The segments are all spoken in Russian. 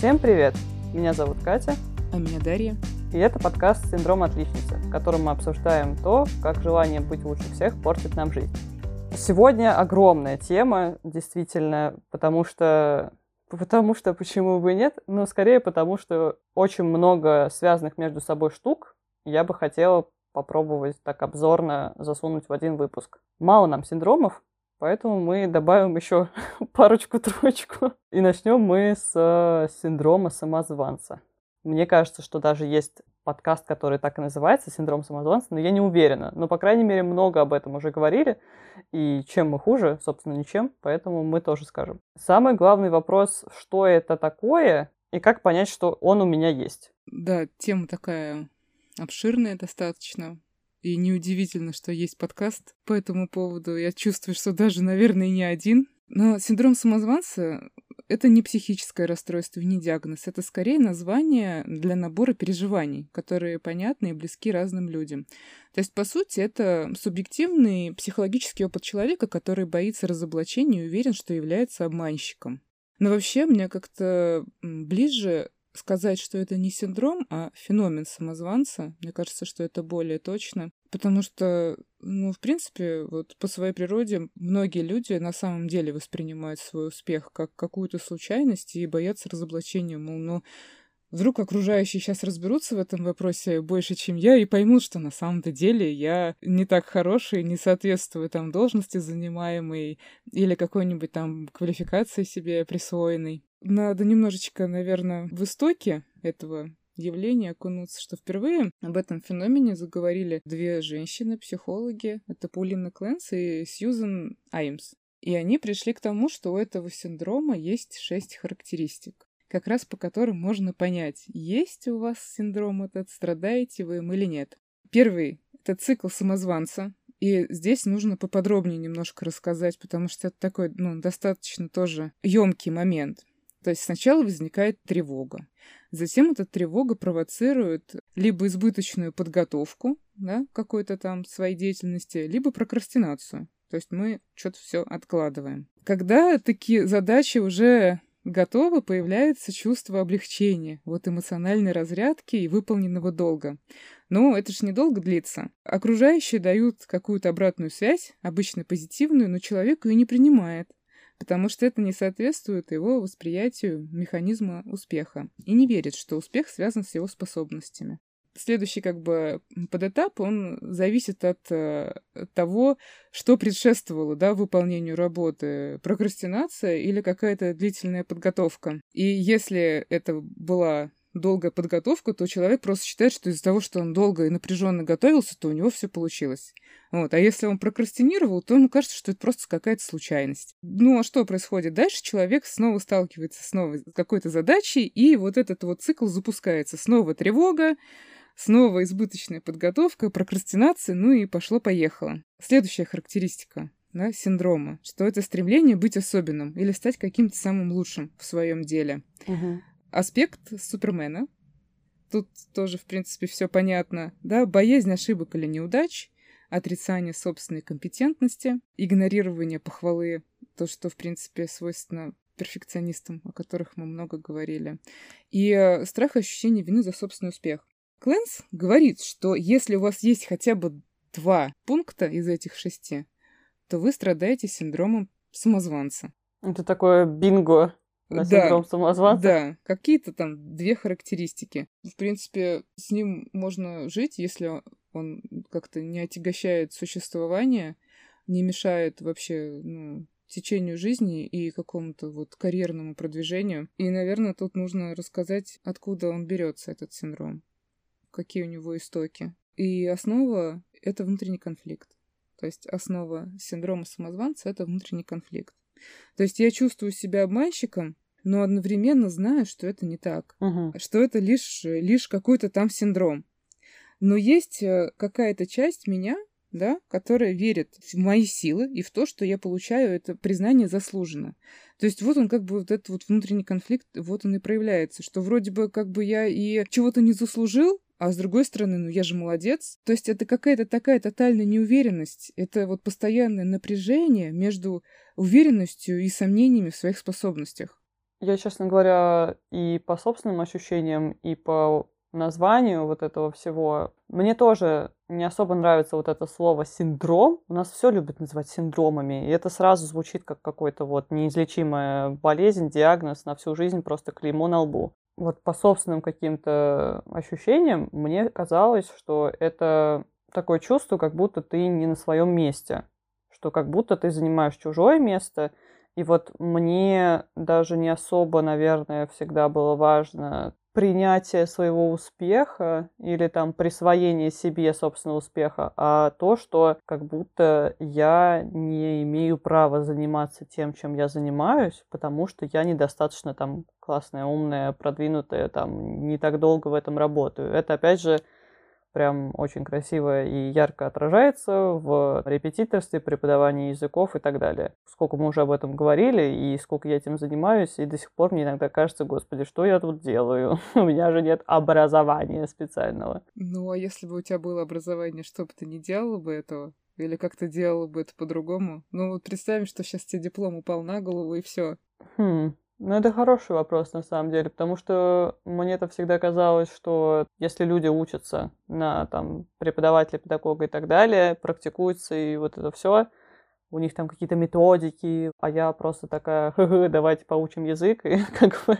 Всем привет! Меня зовут Катя. А меня Дарья. И это подкаст «Синдром отличницы», в котором мы обсуждаем то, как желание быть лучше всех портит нам жизнь. Сегодня огромная тема, действительно, потому что... Потому что почему бы и нет? Но скорее потому, что очень много связанных между собой штук я бы хотела попробовать так обзорно засунуть в один выпуск. Мало нам синдромов, Поэтому мы добавим еще парочку-троечку. И начнем мы с э, синдрома самозванца. Мне кажется, что даже есть подкаст, который так и называется «Синдром самозванца», но я не уверена. Но, по крайней мере, много об этом уже говорили. И чем мы хуже? Собственно, ничем. Поэтому мы тоже скажем. Самый главный вопрос, что это такое и как понять, что он у меня есть. Да, тема такая обширная достаточно. И неудивительно, что есть подкаст по этому поводу. Я чувствую, что даже, наверное, не один. Но синдром самозванца — это не психическое расстройство, не диагноз. Это скорее название для набора переживаний, которые понятны и близки разным людям. То есть, по сути, это субъективный психологический опыт человека, который боится разоблачения и уверен, что является обманщиком. Но вообще мне как-то ближе сказать, что это не синдром, а феномен самозванца. Мне кажется, что это более точно. Потому что, ну, в принципе, вот по своей природе многие люди на самом деле воспринимают свой успех как какую-то случайность и боятся разоблачения, мол, ну, Вдруг окружающие сейчас разберутся в этом вопросе больше, чем я, и поймут, что на самом-то деле я не так хороший, не соответствую там должности занимаемой или какой-нибудь там квалификации себе присвоенной. Надо немножечко, наверное, в истоке этого явления окунуться, что впервые об этом феномене заговорили две женщины-психологи. Это Паулина Кленс и Сьюзен Аймс. И они пришли к тому, что у этого синдрома есть шесть характеристик, как раз по которым можно понять, есть у вас синдром этот, страдаете вы им или нет. Первый — это цикл самозванца, и здесь нужно поподробнее немножко рассказать, потому что это такой, ну, достаточно тоже емкий момент. То есть сначала возникает тревога. Затем эта тревога провоцирует либо избыточную подготовку да, какой-то там своей деятельности, либо прокрастинацию. То есть мы что-то все откладываем. Когда такие задачи уже готовы, появляется чувство облегчения, вот эмоциональной разрядки и выполненного долга. Но это же недолго длится. Окружающие дают какую-то обратную связь, обычно позитивную, но человек ее не принимает потому что это не соответствует его восприятию механизма успеха и не верит, что успех связан с его способностями. Следующий как бы подэтап, он зависит от э, того, что предшествовало да, выполнению работы, прокрастинация или какая-то длительная подготовка. И если это была долгая подготовка, то человек просто считает, что из-за того, что он долго и напряженно готовился, то у него все получилось. Вот. А если он прокрастинировал, то ему кажется, что это просто какая-то случайность. Ну а что происходит? Дальше человек снова сталкивается с новой какой-то задачей, и вот этот вот цикл запускается. Снова тревога, снова избыточная подготовка, прокрастинация, ну и пошло-поехало. Следующая характеристика да, синдрома, что это стремление быть особенным или стать каким-то самым лучшим в своем деле. Угу аспект Супермена. Тут тоже, в принципе, все понятно. Да, боязнь ошибок или неудач, отрицание собственной компетентности, игнорирование похвалы, то, что, в принципе, свойственно перфекционистам, о которых мы много говорили, и э, страх и ощущение вины за собственный успех. Кленс говорит, что если у вас есть хотя бы два пункта из этих шести, то вы страдаете синдромом самозванца. Это такое бинго на синдром да, самозванца? Да, какие-то там две характеристики. В принципе, с ним можно жить, если он как-то не отягощает существование, не мешает вообще ну, течению жизни и какому-то вот карьерному продвижению. И, наверное, тут нужно рассказать, откуда он берется, этот синдром, какие у него истоки. И основа — это внутренний конфликт. То есть основа синдрома самозванца — это внутренний конфликт. То есть я чувствую себя обманщиком, но одновременно знаю, что это не так, угу. что это лишь, лишь какой-то там синдром. Но есть э, какая-то часть меня, да, которая верит в мои силы и в то, что я получаю это признание заслуженно. То есть вот он как бы вот этот вот внутренний конфликт, вот он и проявляется, что вроде бы как бы я и чего-то не заслужил, а с другой стороны, ну я же молодец. То есть это какая-то такая тотальная неуверенность, это вот постоянное напряжение между уверенностью и сомнениями в своих способностях. Я, честно говоря, и по собственным ощущениям, и по названию вот этого всего, мне тоже не особо нравится вот это слово синдром. У нас все любят называть синдромами, и это сразу звучит как какой-то вот неизлечимая болезнь, диагноз на всю жизнь, просто клеймо на лбу. Вот по собственным каким-то ощущениям мне казалось, что это такое чувство, как будто ты не на своем месте, что как будто ты занимаешь чужое место, и вот мне даже не особо, наверное, всегда было важно принятие своего успеха или там присвоение себе собственного успеха, а то, что как будто я не имею права заниматься тем, чем я занимаюсь, потому что я недостаточно там классная, умная, продвинутая, там не так долго в этом работаю. Это опять же прям очень красиво и ярко отражается в репетиторстве, преподавании языков и так далее. Сколько мы уже об этом говорили, и сколько я этим занимаюсь, и до сих пор мне иногда кажется, господи, что я тут делаю? У меня же нет образования специального. Ну, а если бы у тебя было образование, что бы ты не делала бы этого? Или как ты делала бы это по-другому? Ну, вот представим, что сейчас тебе диплом упал на голову, и все. Хм, ну, это хороший вопрос, на самом деле, потому что мне это всегда казалось, что если люди учатся на там преподавателя, педагога и так далее, практикуются и вот это все, у них там какие-то методики, а я просто такая, ха-ха, давайте поучим язык, и как бы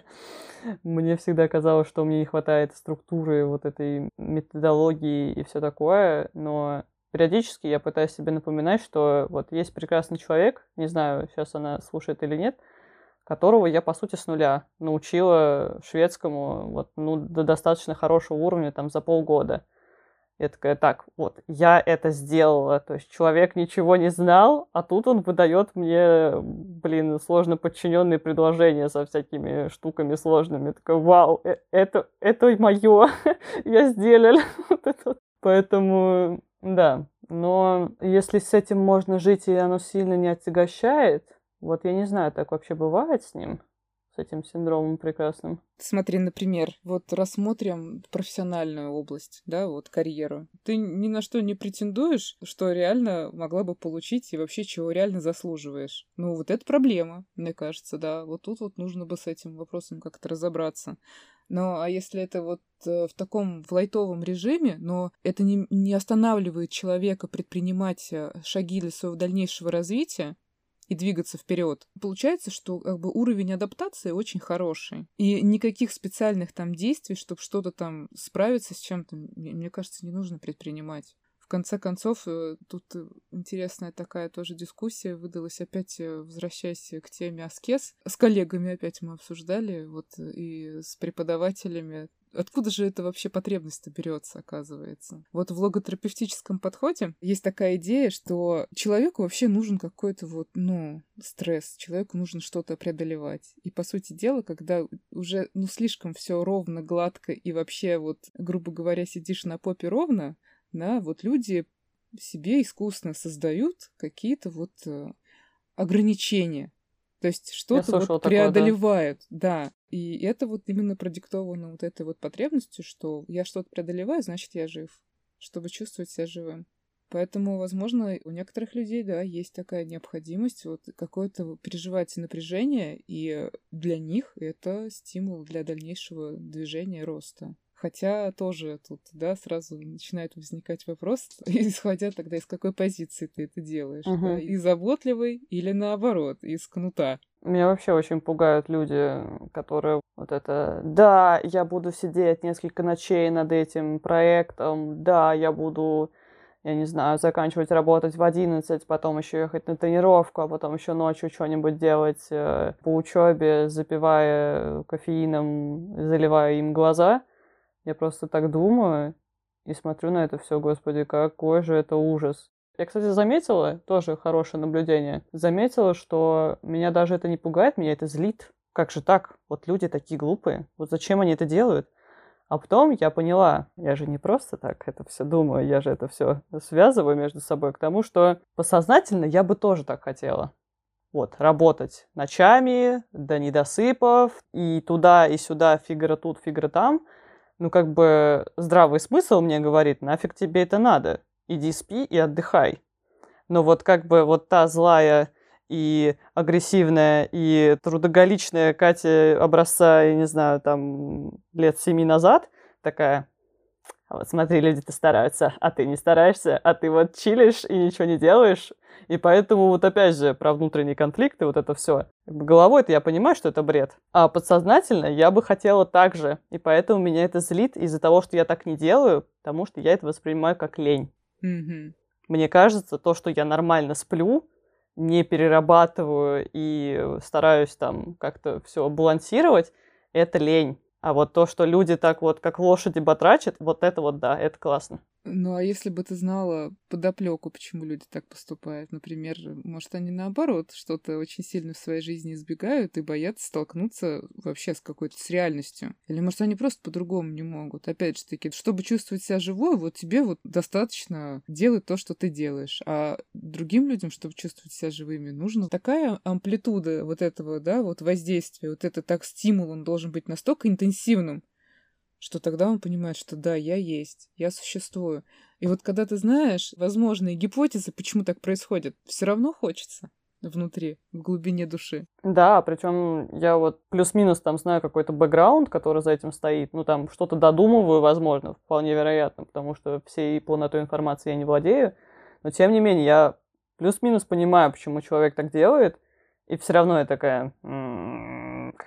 мне всегда казалось, что мне не хватает структуры вот этой методологии и все такое, но периодически я пытаюсь себе напоминать, что вот есть прекрасный человек, не знаю, сейчас она слушает или нет, которого я, по сути, с нуля научила шведскому вот, ну, до достаточно хорошего уровня там за полгода. Я такая, так, вот, я это сделала. То есть человек ничего не знал, а тут он выдает мне, блин, сложно подчиненные предложения со всякими штуками сложными. Такая, вау, э, это, это мое, я сделал. Поэтому, да. Но если с этим можно жить, и оно сильно не отягощает, вот я не знаю, так вообще бывает с ним, с этим синдромом прекрасным. Смотри, например, вот рассмотрим профессиональную область, да, вот карьеру. Ты ни на что не претендуешь, что реально могла бы получить и вообще чего реально заслуживаешь. Ну, вот это проблема, мне кажется, да. Вот тут вот нужно бы с этим вопросом как-то разобраться. Но а если это вот э, в таком в лайтовом режиме, но это не, не останавливает человека предпринимать э, шаги для своего дальнейшего развития, и двигаться вперед. Получается, что как бы уровень адаптации очень хороший. И никаких специальных там действий, чтобы что-то там справиться с чем-то, мне кажется, не нужно предпринимать. В конце концов, э, тут э, интересная такая тоже дискуссия выдалась опять, э, возвращаясь к теме аскез. С коллегами опять мы обсуждали, вот и с преподавателями Откуда же это вообще потребность-то берется, оказывается? Вот в логотерапевтическом подходе есть такая идея, что человеку вообще нужен какой-то вот, ну, стресс, человеку нужно что-то преодолевать. И, по сути дела, когда уже, ну, слишком все ровно, гладко и вообще вот, грубо говоря, сидишь на попе ровно, да, вот люди себе искусственно создают какие-то вот э, ограничения. То есть что-то вот преодолевают, да. да. И это вот именно продиктовано вот этой вот потребностью, что я что-то преодолеваю, значит, я жив, чтобы чувствовать себя живым. Поэтому, возможно, у некоторых людей, да, есть такая необходимость вот какое-то переживать напряжение, и для них это стимул для дальнейшего движения, роста. Хотя тоже тут, да, сразу начинает возникать вопрос, исходя тогда из какой позиции ты это делаешь. Угу. Да? И заботливый или наоборот, из кнута. Меня вообще очень пугают люди, которые вот это, да, я буду сидеть несколько ночей над этим проектом, да, я буду, я не знаю, заканчивать работать в 11, потом еще ехать на тренировку, а потом еще ночью что-нибудь делать э, по учебе, запивая кофеином, заливая им глаза. Я просто так думаю и смотрю на это все, господи, какой же это ужас. Я, кстати, заметила, тоже хорошее наблюдение, заметила, что меня даже это не пугает, меня это злит. Как же так? Вот люди такие глупые. Вот зачем они это делают? А потом я поняла, я же не просто так это все думаю, я же это все связываю между собой к тому, что посознательно я бы тоже так хотела. Вот, работать ночами, до недосыпов, и туда, и сюда, фигура тут, фигура там – ну, как бы здравый смысл мне говорит, нафиг тебе это надо. Иди спи и отдыхай. Но вот как бы вот та злая и агрессивная, и трудоголичная Катя образца, я не знаю, там, лет семи назад, такая, «А вот смотри, люди-то стараются, а ты не стараешься, а ты вот чилишь и ничего не делаешь. И поэтому вот опять же про внутренние конфликты, вот это все. Головой-то я понимаю, что это бред. А подсознательно я бы хотела так же. И поэтому меня это злит из-за того, что я так не делаю, потому что я это воспринимаю как лень. Мне кажется, то, что я нормально сплю, не перерабатываю и стараюсь там как-то все балансировать, это лень. А вот то, что люди так вот, как лошади батрачат, вот это вот да, это классно. Ну, а если бы ты знала подоплеку, почему люди так поступают? Например, может, они наоборот что-то очень сильно в своей жизни избегают и боятся столкнуться вообще с какой-то с реальностью. Или, может, они просто по-другому не могут. Опять же таки, чтобы чувствовать себя живой, вот тебе вот достаточно делать то, что ты делаешь. А другим людям, чтобы чувствовать себя живыми, нужна такая амплитуда вот этого, да, вот воздействия, вот это так стимул, он должен быть настолько интенсивным, что тогда он понимает, что да, я есть, я существую. И вот когда ты знаешь возможные гипотезы, почему так происходит, все равно хочется внутри, в глубине души. Да, причем я вот плюс-минус там знаю какой-то бэкграунд, который за этим стоит. Ну, там что-то додумываю, возможно, вполне вероятно, потому что всей полнотой информации я не владею. Но тем не менее, я плюс-минус понимаю, почему человек так делает, и все равно я такая, «М,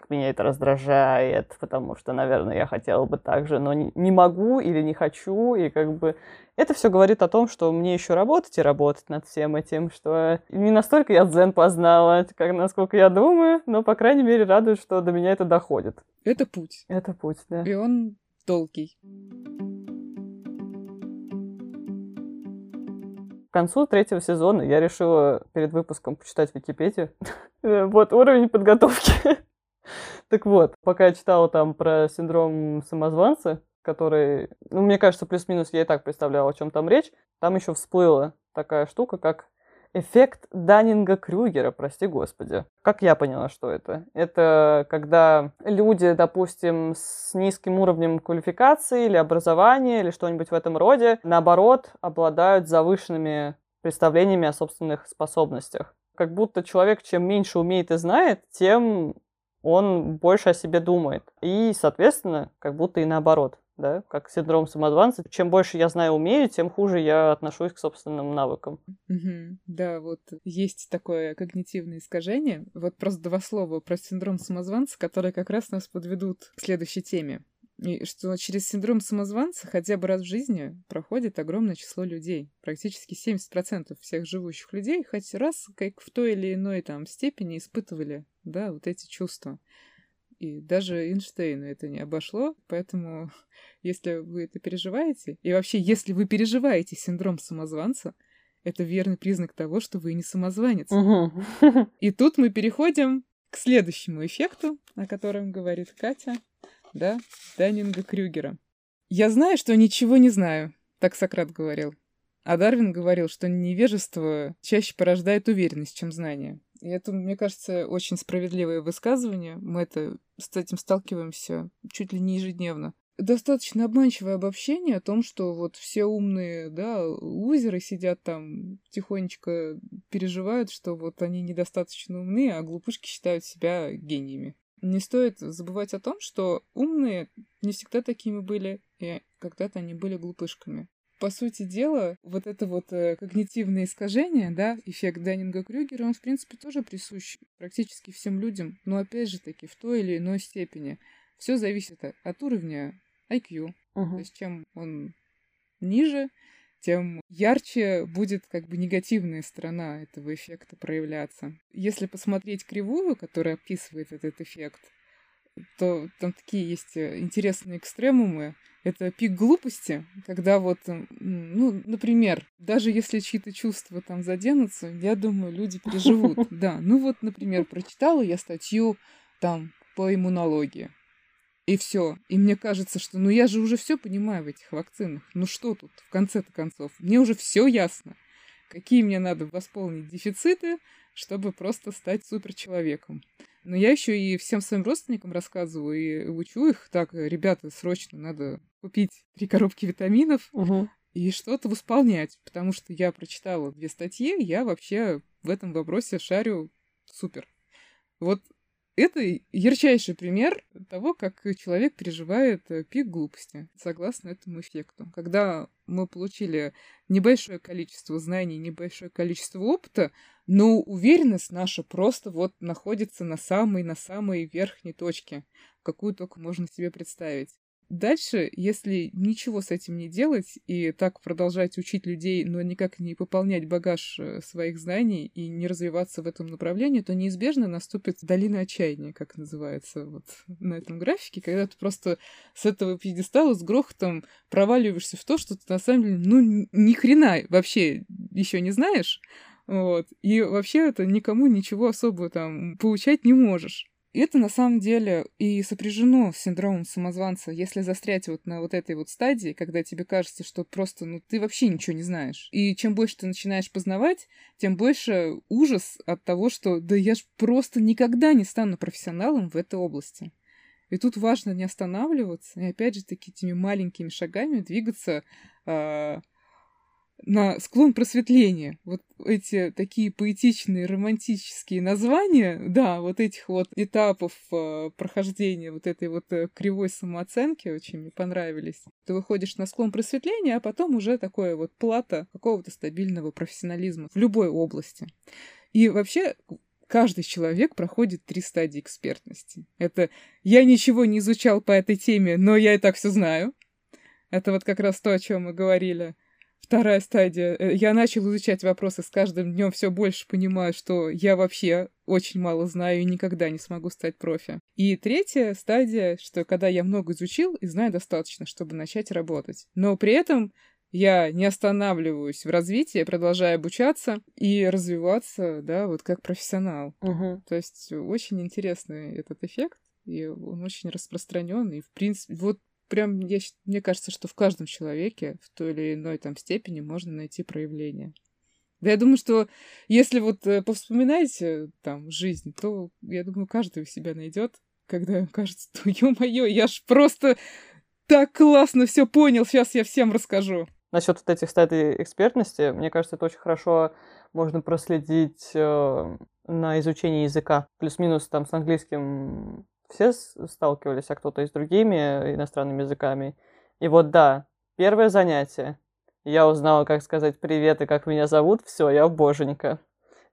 как меня это раздражает, потому что, наверное, я хотела бы так же, но не могу или не хочу, и как бы это все говорит о том, что мне еще работать и работать над всем этим, что не настолько я дзен познала, как насколько я думаю, но, по крайней мере, радует, что до меня это доходит. Это путь. Это путь, да. И он долгий. К концу третьего сезона я решила перед выпуском почитать Википедию. Вот уровень подготовки. Так вот, пока я читала там про синдром самозванца, который, ну, мне кажется, плюс-минус я и так представляла, о чем там речь, там еще всплыла такая штука, как эффект Даннинга-Крюгера, прости господи. Как я поняла, что это? Это когда люди, допустим, с низким уровнем квалификации или образования, или что-нибудь в этом роде, наоборот, обладают завышенными представлениями о собственных способностях. Как будто человек, чем меньше умеет и знает, тем он больше о себе думает. И, соответственно, как будто и наоборот, да, как синдром самозванца. Чем больше я знаю, умею, тем хуже я отношусь к собственным навыкам. Мгм. Да, вот есть такое когнитивное искажение. Вот просто два слова про синдром самозванца, которые как раз нас подведут к следующей теме. И что через синдром самозванца хотя бы раз в жизни проходит огромное число людей. Практически 70% всех живущих людей хоть раз как в той или иной там степени испытывали, да, вот эти чувства. И даже Эйнштейну это не обошло, поэтому если вы это переживаете, и вообще, если вы переживаете синдром самозванца, это верный признак того, что вы не самозванец. Мгм. И тут мы переходим к следующему эффекту, о котором говорит Катя, да, Даннинга-Крюгера. «Я знаю, что ничего не знаю», — так Сократ говорил. А Дарвин говорил, что невежество чаще порождает уверенность, чем знание. И это, мне кажется, очень справедливое высказывание. Мы это, с этим сталкиваемся чуть ли не ежедневно. Достаточно обманчивое обобщение о том, что вот все умные, да, лузеры сидят там тихонечко переживают, что вот они недостаточно умны, а глупышки считают себя гениями. Не стоит забывать о том, что умные не всегда такими были, и когда-то они были глупышками. По сути дела, вот это вот э, когнитивное искажение, да, эффект Даннинга-Крюгера, он, в принципе, тоже присущ практически всем людям, но, опять же таки, в той или иной степени. Все зависит от, уровня IQ. То Мгм. есть, чем он ниже, тем ярче будет как бы негативная сторона этого эффекта проявляться. Если посмотреть кривую, которая описывает этот эффект, то там такие есть э, интересные экстремумы. Это пик глупости, когда вот, ну, например, даже если чьи-то чувства там заденутся, я думаю, люди переживут. Да, ну вот, например, прочитала я статью там по иммунологии. И все. И мне кажется, что ну я же уже все понимаю в этих вакцинах. Ну что тут, в конце-то концов? Мне уже все ясно. Какие мне надо восполнить дефициты, чтобы просто стать суперчеловеком. Но я еще и всем своим родственникам рассказываю и учу их. Так, ребята, срочно надо купить три коробки витаминов Мгм. и что-то восполнять. Потому что я прочитала две статьи, я вообще в этом вопросе шарю супер. Вот это ярчайший пример того, как человек переживает э, пик глупости, согласно этому эффекту. Когда мы получили небольшое количество знаний, небольшое количество опыта, но уверенность наша просто вот находится на самой, на самой верхней точке, какую только можно себе представить. Дальше, если ничего с этим не делать и так продолжать учить людей, но никак не пополнять багаж э, своих знаний и не развиваться в этом направлении, то неизбежно наступит долина отчаяния, как называется вот на этом графике, когда ты просто с этого пьедестала с грохотом проваливаешься в то, что ты на самом деле, ну, ни хрена вообще еще не знаешь, вот, и вообще это никому ничего особо там получать не можешь. Это на самом деле и сопряжено с синдромом самозванца, если застрять вот на вот этой вот стадии, когда тебе кажется, что просто, ну, ты вообще ничего не знаешь. И чем больше ты начинаешь познавать, тем больше ужас от того, что да я ж просто никогда не стану профессионалом в этой области. И тут важно не останавливаться, и опять же таки этими маленькими шагами двигаться э, на склон просветления. Вот эти такие поэтичные, романтические названия, да, вот этих вот этапов э, прохождения вот этой вот э, кривой самооценки очень мне понравились. Ты выходишь на склон просветления, а потом уже такое вот плата какого-то стабильного профессионализма в любой области. И вообще каждый человек проходит три стадии экспертности. Это я ничего не изучал по этой теме, но я и так все знаю. Это вот как раз то, о чем мы говорили. Вторая стадия. Э, я начал изучать вопросы с каждым днем все больше понимаю, что я вообще очень мало знаю и никогда не смогу стать профи. И третья стадия, что когда я много изучил и знаю достаточно, чтобы начать работать. Но при этом я не останавливаюсь в развитии, продолжаю обучаться и развиваться, да, вот как профессионал. Угу. То есть очень интересный этот эффект, и он очень распространен. И, в принципе, вот прям, я, мне кажется, что в каждом человеке в той или иной там степени можно найти проявление. Да я думаю, что если вот э, повспоминаете там жизнь, то, я думаю, каждый себя найдет, когда кажется, что, ё-моё, я ж просто так классно все понял, сейчас я всем расскажу. Насчет вот этих стадий экспертности, мне кажется, это очень хорошо можно проследить э, на изучении языка. Плюс-минус там с английским все сталкивались, а кто-то и с другими иностранными языками. И вот да, первое занятие. Я узнала, как сказать привет и как меня зовут. Все, я боженька.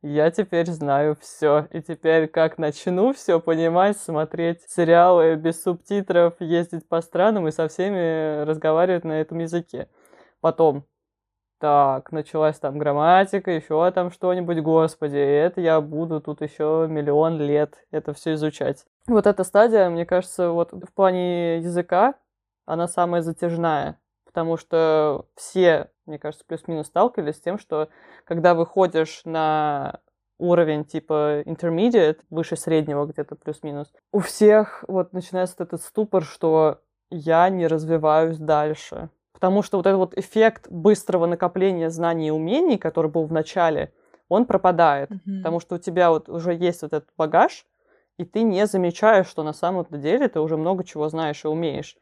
Я теперь знаю все. И теперь как начну все понимать, смотреть сериалы без субтитров, ездить по странам и со всеми разговаривать на этом языке. Потом так, началась там грамматика, еще там что-нибудь, господи, это я буду тут еще миллион лет это все изучать. Вот эта стадия, мне кажется, вот в плане языка, она самая затяжная, потому что все, мне кажется, плюс-минус сталкивались с тем, что когда выходишь на уровень типа intermediate, выше среднего где-то плюс-минус, у всех вот начинается этот ступор, что я не развиваюсь дальше Потому что вот этот вот эффект быстрого накопления знаний и умений, который был в начале, он пропадает. Mm-hmm. Потому что у тебя вот уже есть вот этот багаж, и ты не замечаешь, что на самом деле ты уже много чего знаешь и умеешь.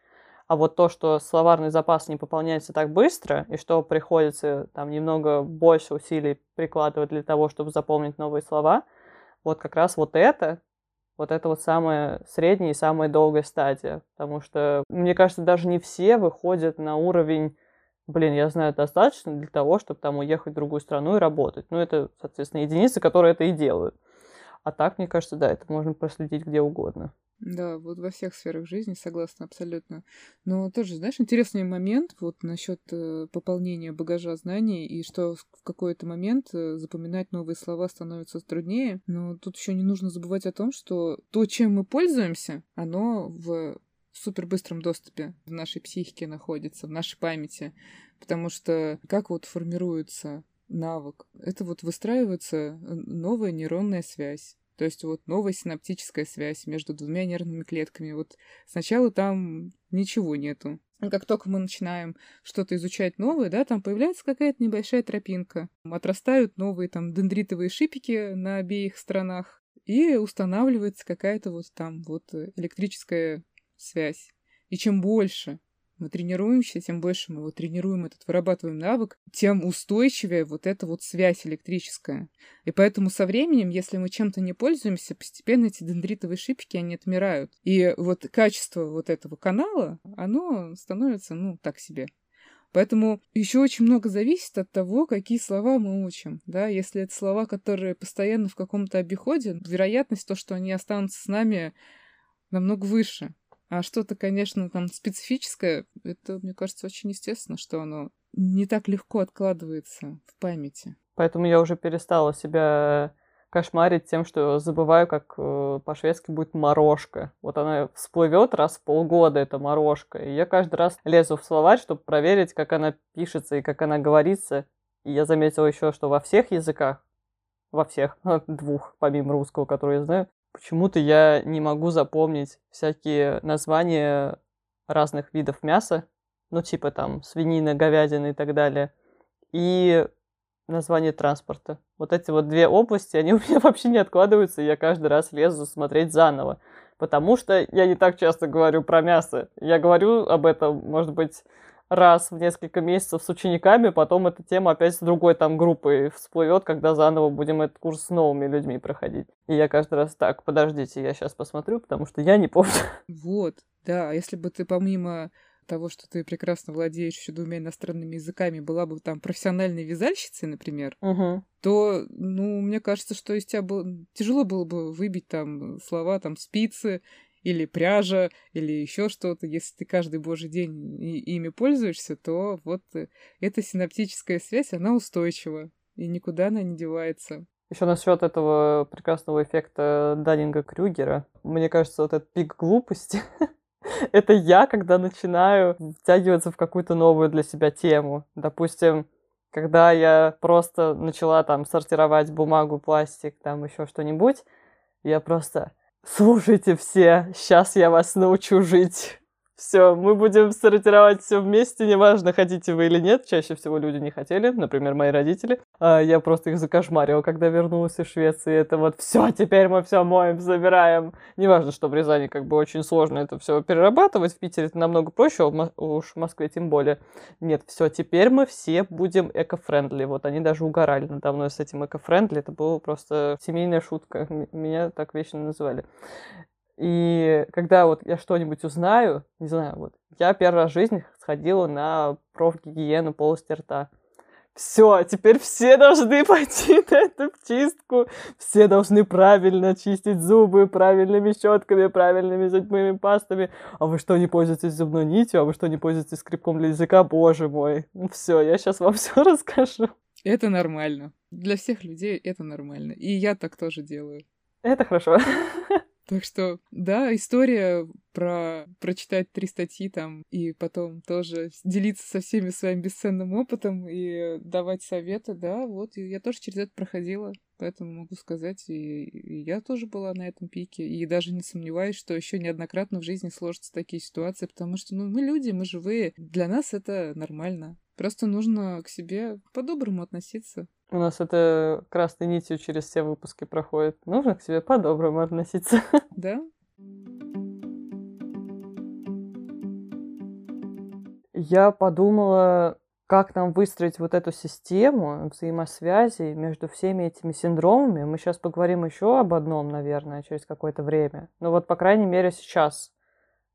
А вот то, что словарный запас не пополняется так быстро, и что приходится там немного больше усилий прикладывать для того, чтобы запомнить новые слова, вот как раз вот это вот это вот самая средняя и самая долгая стадия. Потому что, мне кажется, даже не все выходят на уровень блин, я знаю достаточно для того, чтобы там уехать в другую страну и работать. Ну, это, соответственно, единицы, которые это и делают. А так, мне кажется, да, это можно проследить где угодно. Да, вот во всех сферах жизни согласна абсолютно. Но тоже, знаешь, интересный момент вот насчет э, пополнения багажа знаний и что в какой-то момент э, запоминать новые слова становится труднее. Но тут еще не нужно забывать о том, что то, чем мы пользуемся, оно в супербыстром доступе в нашей психике находится, в нашей памяти. Потому что как вот формируется навык? Это вот выстраивается э, новая нейронная связь то есть вот новая синаптическая связь между двумя нервными клетками. Вот сначала там ничего нету. Как только мы начинаем что-то изучать новое, да, там появляется какая-то небольшая тропинка. Отрастают новые там дендритовые шипики на обеих сторонах. И устанавливается какая-то вот там вот электрическая связь. И чем больше мы тренируемся, тем больше мы его тренируем, этот вырабатываем навык, тем устойчивее вот эта вот связь электрическая. И поэтому со временем, если мы чем-то не пользуемся, постепенно эти дендритовые шипики, они отмирают. И вот качество вот этого канала, оно становится, ну, так себе. Поэтому еще очень много зависит от того, какие слова мы учим. Да? Если это слова, которые постоянно в каком-то обиходе, вероятность то, что они останутся с нами, намного выше. А что-то, конечно, там специфическое, это, мне кажется, очень естественно, что оно не так легко откладывается в памяти. Поэтому я уже перестала себя кошмарить тем, что забываю, как э, по-шведски будет морожка. Вот она всплывет раз в полгода, эта морожка. И я каждый раз лезу в словарь, чтобы проверить, как она пишется и как она говорится. И я заметила еще, что во всех языках, во всех, двух, помимо русского, который я знаю, почему-то я не могу запомнить всякие названия разных видов мяса, ну, типа там свинина, говядина и так далее. И название транспорта. Вот эти вот две области, они у меня вообще не откладываются, и я каждый раз лезу смотреть заново. Потому что я не так часто говорю про мясо. Я говорю об этом, может быть, раз в несколько месяцев с учениками, потом эта тема опять с другой там группой всплывет, когда заново будем этот курс с новыми людьми проходить. И я каждый раз так, подождите, я сейчас посмотрю, потому что я не помню. Вот, да, если бы ты помимо того, что ты прекрасно владеешь еще двумя иностранными языками, была бы там профессиональной вязальщицей, например, угу. то, ну, мне кажется, что из тебя было... тяжело было бы выбить там слова, там, спицы, или пряжа, или еще что-то. Если ты каждый божий день ими пользуешься, то вот э, эта синаптическая связь, она устойчива, и никуда она не девается. Еще насчет этого прекрасного эффекта Даннинга Крюгера. Мне кажется, вот этот пик глупости это я, когда начинаю втягиваться в какую-то новую для себя тему. Допустим, когда я просто начала там сортировать бумагу, пластик, там еще что-нибудь, я просто слушайте все, сейчас я вас научу жить. Все, мы будем сортировать все вместе, неважно, хотите вы или нет. Чаще всего люди не хотели, например, мои родители. А я просто их закошмарила, когда вернулась из Швеции. Это вот все, теперь мы все моем, забираем. Неважно, что в Рязани как бы очень сложно это все перерабатывать. В Питере это намного проще, а уж в Москве тем более. Нет, все, теперь мы все будем эко-френдли. Вот они даже угорали надо мной с этим эко-френдли. Это была просто семейная шутка. Меня так вечно называли. И когда вот я что-нибудь узнаю, не знаю, вот я первый раз в жизни сходила на профгигиену полости рта. Все, теперь все должны пойти на эту чистку, все должны правильно чистить зубы правильными щетками, правильными зубными пастами. А вы что, не пользуетесь зубной нитью? А вы что, не пользуетесь скрипком для языка? Боже мой. Ну все, я сейчас вам все расскажу. Это нормально. Для всех людей это нормально. И я так тоже делаю. Это хорошо. Так что, да, история про прочитать три статьи там и потом тоже делиться со всеми своим бесценным опытом и давать советы, да, вот я тоже через это проходила, поэтому могу сказать, и, и я тоже была на этом пике, и даже не сомневаюсь, что еще неоднократно в жизни сложатся такие ситуации, потому что, ну, мы люди, мы живые, для нас это нормально. Просто нужно к себе по-доброму относиться. У нас это красной нитью через все выпуски проходит. Нужно к себе по-доброму относиться. Да? Я подумала, как нам выстроить вот эту систему взаимосвязи между всеми этими синдромами. Мы сейчас поговорим еще об одном, наверное, через какое-то время. Но вот, по крайней мере, сейчас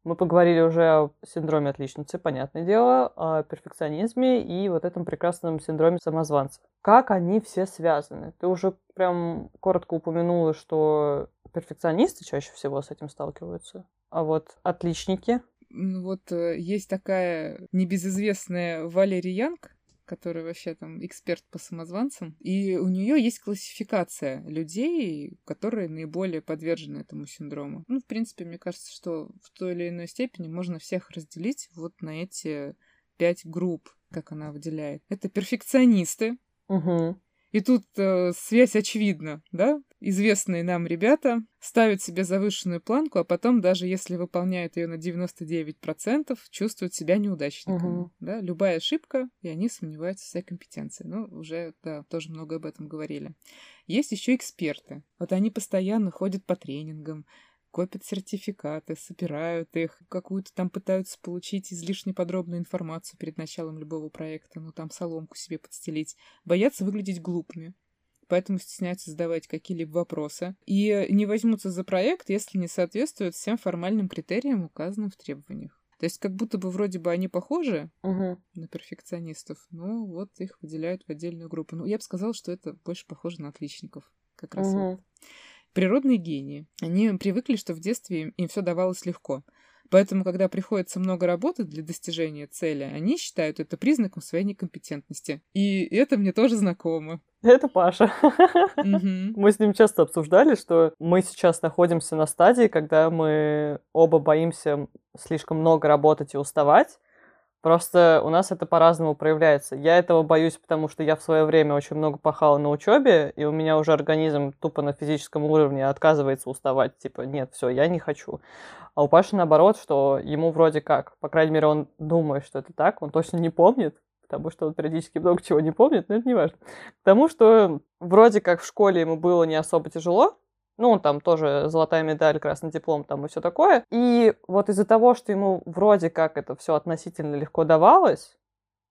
мы поговорили уже о синдроме отличницы, понятное дело, о перфекционизме и вот этом прекрасном синдроме самозванца. Как они все связаны? Ты уже прям коротко упомянула, что перфекционисты чаще всего с этим сталкиваются, а вот отличники. Вот э, есть такая небезызвестная Валерия Янг, которая вообще там эксперт по самозванцам. И у нее есть классификация людей, которые наиболее подвержены этому синдрому. Ну, в принципе, мне кажется, что в той или иной степени можно всех разделить вот на эти пять групп, как она выделяет. Это перфекционисты. Угу. И тут э, связь очевидна, да? Известные нам ребята ставят себе завышенную планку, а потом, даже если выполняют ее на 99%, чувствуют себя неудачниками. Угу. Да? Любая ошибка, и они сомневаются в своей компетенции. Ну, уже, да, тоже много об этом говорили. Есть еще эксперты. Вот они постоянно ходят по тренингам, копят сертификаты, собирают их, какую-то там пытаются получить излишне подробную информацию перед началом любого проекта, ну там соломку себе подстелить, боятся выглядеть глупыми поэтому стесняются задавать какие-либо вопросы. И не возьмутся за проект, если не соответствуют всем формальным критериям, указанным в требованиях. То есть как будто бы вроде бы они похожи угу. на перфекционистов, но вот их выделяют в отдельную группу. Ну, я бы сказала, что это больше похоже на отличников. Как раз угу. вот. Природные гении. Они привыкли, что в детстве им все давалось легко. Поэтому, когда приходится много работать для достижения цели, они считают это признаком своей некомпетентности. И это мне тоже знакомо. Это Паша. Мы с ним часто обсуждали, что мы сейчас находимся на стадии, когда мы оба боимся слишком много работать и уставать, Просто у нас это по-разному проявляется. Я этого боюсь, потому что я в свое время очень много пахала на учебе, и у меня уже организм тупо на физическом уровне отказывается уставать. Типа, нет, все, я не хочу. А у Паши наоборот, что ему вроде как, по крайней мере, он думает, что это так, он точно не помнит, потому что он периодически много чего не помнит, но это не важно. Потому что вроде как в школе ему было не особо тяжело, ну, там тоже золотая медаль, красный диплом там и все такое. И вот из-за того, что ему вроде как это все относительно легко давалось,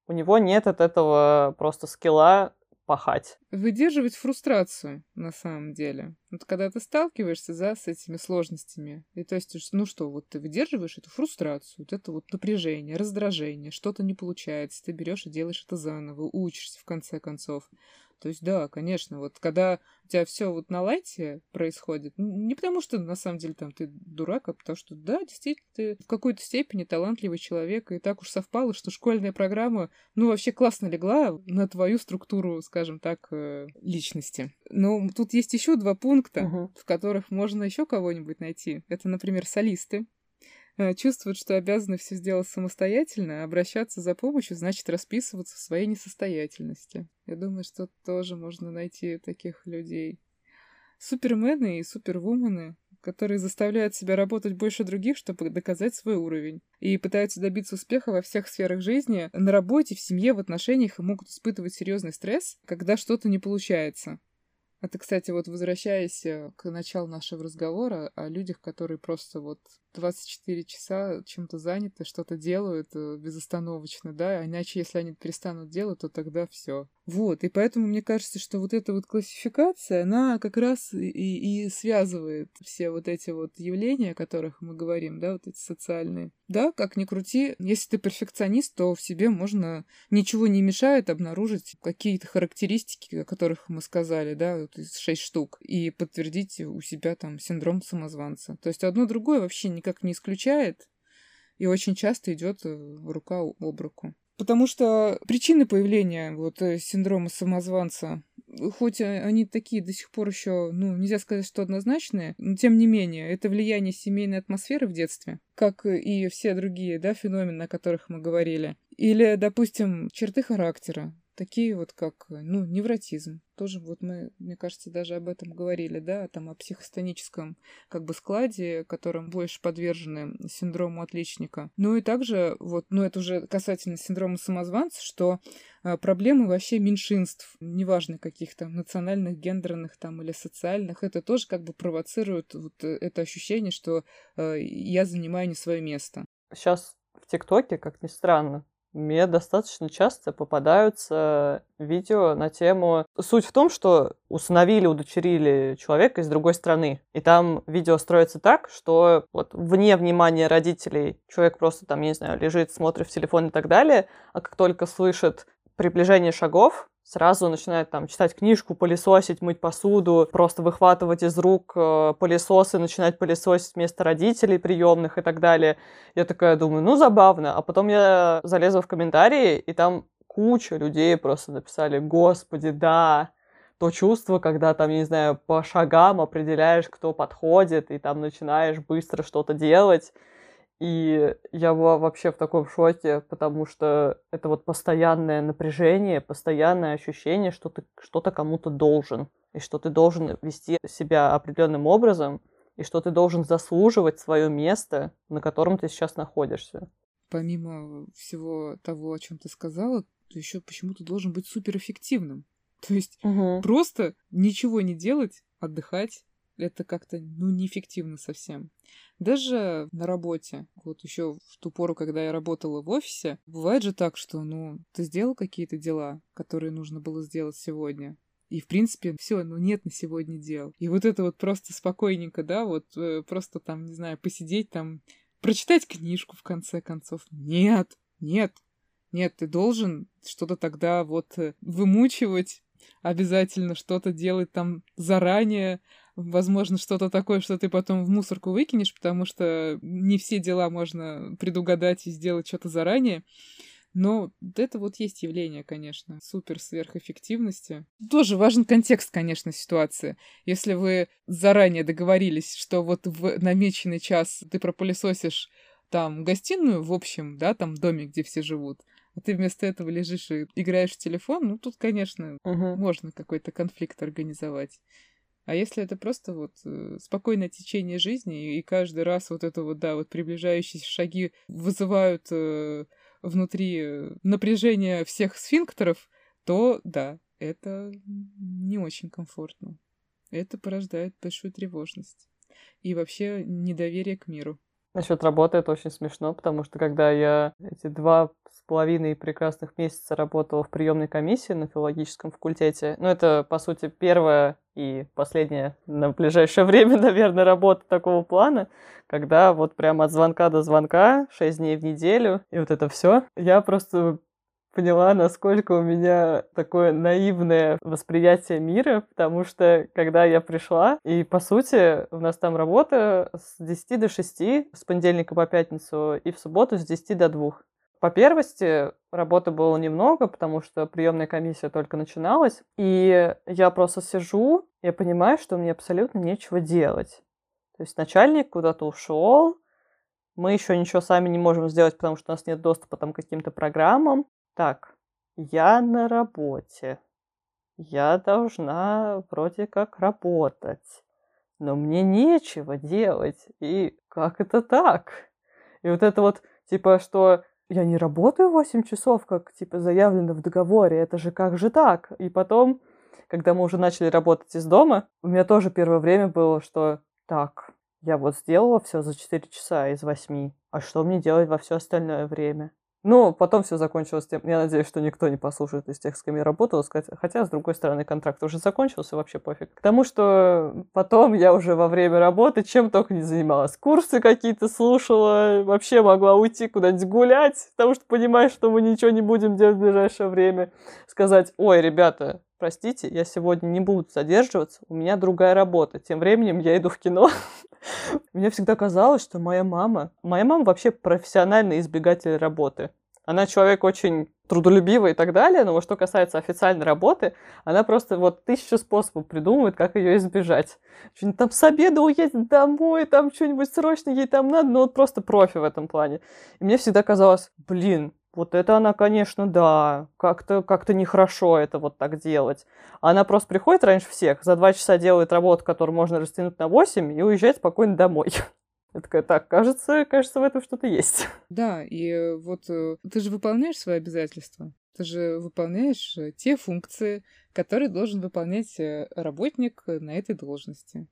у него нет от этого просто скилла пахать. Выдерживать фрустрацию, на самом деле. Вот когда ты сталкиваешься, да, с этими сложностями, и то есть, ну что, вот ты выдерживаешь эту фрустрацию, вот это вот напряжение, раздражение, что-то не получается, ты берешь и делаешь это заново, учишься в конце концов. То есть, да, конечно, вот когда у тебя все вот на лайте происходит, не потому что на самом деле там ты дурак, а потому что, да, действительно, ты в какой-то степени талантливый человек, и так уж совпало, что школьная программа, ну, вообще классно легла на твою структуру, скажем так, э, личности. Но тут есть еще два пункта, Мгм. в которых можно еще кого-нибудь найти. Это, например, солисты. Э, Чувствуют, что обязаны все сделать самостоятельно, а обращаться за помощью значит расписываться в своей несостоятельности. Я думаю, что тоже можно найти таких людей. Супермены и супервумены, которые заставляют себя работать больше других, чтобы доказать свой уровень. И пытаются добиться успеха во всех сферах жизни, на работе, в семье, в отношениях и могут испытывать серьезный стресс, когда что-то не получается. Это, кстати, вот возвращаясь э, к началу нашего разговора о людях, которые просто вот 24 часа чем-то заняты, что-то делают э, безостановочно, да, а иначе, если они перестанут делать, то тогда все. Вот, и поэтому мне кажется, что вот эта вот классификация, она как раз и, и связывает все вот эти вот явления, о которых мы говорим, да, вот эти социальные. Да, как ни крути, если ты перфекционист, то в себе можно, ничего не мешает обнаружить какие-то характеристики, о которых мы сказали, да, вот из шесть штук, и подтвердить у себя там синдром самозванца. То есть одно другое вообще никак не исключает, и очень часто идет рука об руку. Потому что причины появления вот э, синдрома самозванца, хоть они такие до сих пор еще, ну, нельзя сказать, что однозначные, но тем не менее, это влияние семейной атмосферы в детстве, как и все другие, да, феномены, о которых мы говорили. Или, допустим, черты характера, такие вот как, ну, невротизм. Тоже вот мы, мне кажется, даже об этом говорили, да, там о психостоническом как бы складе, которым больше подвержены синдрому отличника. Ну и также вот, ну это уже касательно синдрома самозванца, что а, проблемы вообще меньшинств, неважно каких то национальных, гендерных там или социальных, это тоже как бы провоцирует вот это ощущение, что э, я занимаю не свое место. Сейчас в ТикТоке, как ни странно, мне достаточно часто попадаются видео на тему... Суть в том, что усыновили, удочерили человека из другой страны. И там видео строится так, что вот вне внимания родителей человек просто там, я не знаю, лежит, смотрит в телефон и так далее, а как только слышит приближение шагов, сразу начинает там читать книжку, пылесосить, мыть посуду, просто выхватывать из рук э, пылесосы, начинать пылесосить вместо родителей приемных и так далее. Я такая думаю, ну забавно. А потом я залезла в комментарии, и там куча людей просто написали, господи, да, то чувство, когда там, не знаю, по шагам определяешь, кто подходит, и там начинаешь быстро что-то делать. И я была вообще в таком шоке, потому что это вот постоянное напряжение, постоянное ощущение, что ты что-то кому-то должен, и что ты должен вести себя определенным образом, и что ты должен заслуживать свое место, на котором ты сейчас находишься. Помимо всего того, о чем ты сказала, ты еще почему-то должен быть суперэффективным. То есть угу. просто ничего не делать, отдыхать, это как-то, ну, неэффективно совсем. Даже на работе, вот еще в ту пору, когда я работала в офисе, бывает же так, что, ну, ты сделал какие-то дела, которые нужно было сделать сегодня, и, в принципе, все, ну нет на сегодня дел. И вот это вот просто спокойненько, да, вот э, просто там, не знаю, посидеть там, прочитать книжку в конце концов. Нет, нет, нет, ты должен что-то тогда вот э, вымучивать, обязательно что-то делать там заранее, возможно, что-то такое, что ты потом в мусорку выкинешь, потому что не все дела можно предугадать и сделать что-то заранее. Но это вот есть явление, конечно, супер сверхэффективности. Тоже важен контекст, конечно, ситуации. Если вы заранее договорились, что вот в намеченный час ты пропылесосишь там гостиную в общем, да, там доме, где все живут, а ты вместо этого лежишь и играешь в телефон, ну тут, конечно, Мгм. можно какой-то конфликт организовать. А если это просто вот э, спокойное течение жизни, и каждый раз вот это вот, да, вот приближающиеся шаги вызывают э, внутри э, напряжение всех сфинктеров, то да, это не очень комфортно. Это порождает большую тревожность. И вообще недоверие к миру. Насчет работы это очень смешно, потому что когда я эти два с половиной прекрасных месяца работала в приемной комиссии на филологическом факультете, ну это, по сути, первая и последняя на ближайшее время, наверное, работа такого плана, когда вот прямо от звонка до звонка, 6 дней в неделю, и вот это все. Я просто поняла, насколько у меня такое наивное восприятие мира, потому что когда я пришла, и по сути у нас там работа с 10 до 6, с понедельника по пятницу, и в субботу с 10 до 2. По первости работы было немного, потому что приемная комиссия только начиналась, и я просто сижу, я понимаю, что мне абсолютно нечего делать. То есть начальник куда-то ушел, мы еще ничего сами не можем сделать, потому что у нас нет доступа там, к каким-то программам. Так, я на работе. Я должна вроде как работать. Но мне нечего делать. И как это так? И вот это вот, типа, что я не работаю 8 часов, как, типа, заявлено в договоре. Это же как же так? И потом, когда мы уже начали работать из дома, у меня тоже первое время было, что так, я вот сделала все за 4 часа из 8. А что мне делать во все остальное время? Ну, потом все закончилось тем, я надеюсь, что никто не послушает из тех, с кем я работала, сказать, хотя, с другой стороны, контракт уже закончился, вообще пофиг. К тому, что потом я уже во время работы чем только не занималась. Курсы какие-то слушала, вообще могла уйти куда-нибудь гулять, потому что понимаешь, что мы ничего не будем делать в ближайшее время. Сказать, ой, ребята, простите, я сегодня не буду задерживаться, у меня другая работа. Тем временем я иду в кино. Мне всегда казалось, что моя мама... Моя мама вообще профессиональный избегатель работы. Она человек очень трудолюбивый и так далее, но вот что касается официальной работы, она просто вот тысячу способов придумывает, как ее избежать. Что-нибудь там с обеда уедет домой, там что-нибудь срочно ей там надо, ну вот просто профи в этом плане. И мне всегда казалось, блин, вот это она, конечно, да, как-то как нехорошо это вот так делать. Она просто приходит раньше всех, за два часа делает работу, которую можно растянуть на восемь, и уезжает спокойно домой. Я такая, так, кажется, кажется, в этом что-то есть. Да, и э, вот э, ты же выполняешь свои обязательства. Ты же выполняешь э, те функции, которые должен выполнять работник на этой должности.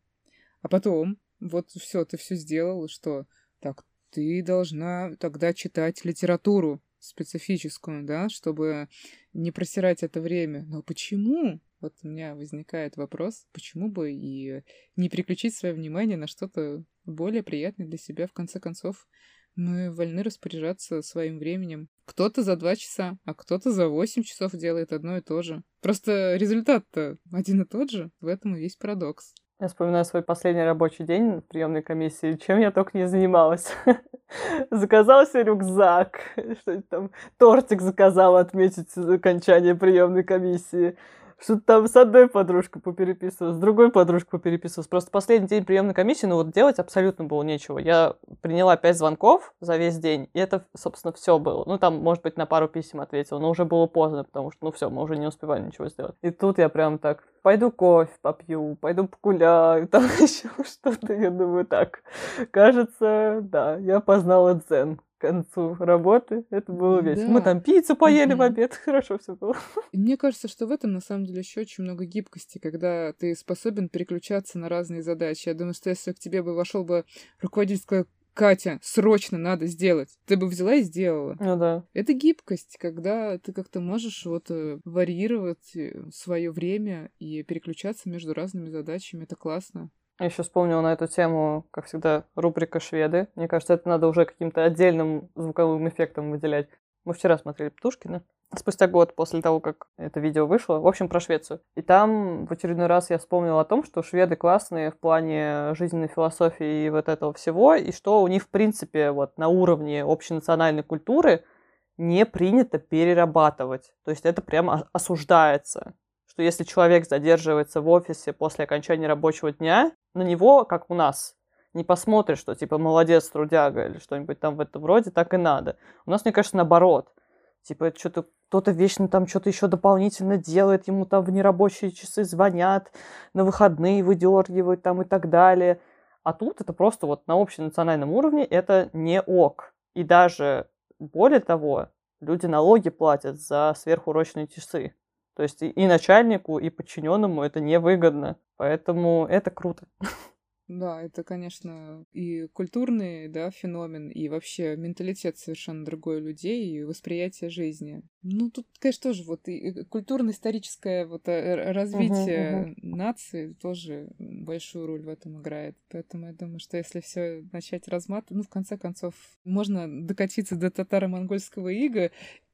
А потом, вот все, ты все сделал, что так, ты должна тогда читать литературу специфическую, да, чтобы не просирать это время. Но почему? Вот у меня возникает вопрос, почему бы и не переключить свое внимание на что-то более приятное для себя. В конце концов, мы вольны распоряжаться своим временем. Кто-то за два часа, а кто-то за восемь часов делает одно и то же. Просто результат-то один и тот же. В этом и весь парадокс. Я вспоминаю свой последний рабочий день в приемной комиссии, чем я только не занималась. Заказала себе рюкзак, что-нибудь там, тортик заказала отметить окончание приемной комиссии. Что-то там с одной подружкой попереписывалась, с другой подружкой попереписывалась. Просто последний день приемной комиссии, ну вот делать абсолютно было нечего. Я приняла пять звонков за весь день, и это, собственно, все было. Ну, там, может быть, на пару писем ответила, но уже было поздно, потому что, ну, все, мы уже не успевали ничего сделать. И тут я прям так, пойду кофе попью, пойду погуляю, там еще что-то. Я думаю, так, кажется, да, я познала дзен. Концу работы. Это было весело. Да. Мы там пиццу поели в Мгм. обед, хорошо все было. Мне кажется, что в этом на самом деле еще очень много гибкости, когда ты способен переключаться на разные задачи. Я думаю, что если к тебе бы вошел бы руководитель, сказал, Катя, срочно надо сделать, ты бы взяла и сделала. Ну да. Это гибкость, когда ты как-то можешь вот э, варьировать свое время и переключаться между разными задачами. Это классно. Я еще вспомнила на эту тему, как всегда, рубрика «Шведы». Мне кажется, это надо уже каким-то отдельным звуковым эффектом выделять. Мы вчера смотрели Птушкина. Спустя год после того, как это видео вышло. В общем, про Швецию. И там в очередной раз я вспомнила о том, что шведы классные в плане жизненной философии и вот этого всего, и что у них, в принципе, вот на уровне общенациональной культуры не принято перерабатывать. То есть это прямо осуждается. Что если человек задерживается в офисе после окончания рабочего дня, на него, как у нас, не посмотришь, что типа молодец, трудяга или что-нибудь там в этом роде, так и надо. У нас, мне кажется, наоборот. Типа, что-то кто-то вечно там что-то еще дополнительно делает, ему там в нерабочие часы звонят, на выходные выдергивают там и так далее. А тут это просто вот на общенациональном уровне это не ок. И даже более того, люди налоги платят за сверхурочные часы. То есть и, начальнику, и подчиненному это невыгодно. Поэтому это круто. Да, это, конечно, и культурный, да, феномен, и вообще менталитет совершенно другой у людей, и восприятие жизни. Ну, тут, конечно, тоже вот и культурно-историческое вот э, развитие нации тоже большую роль в этом играет. Поэтому я думаю, что если все начать разматывать, ну, в конце концов, можно докатиться до татаро-монгольского ига,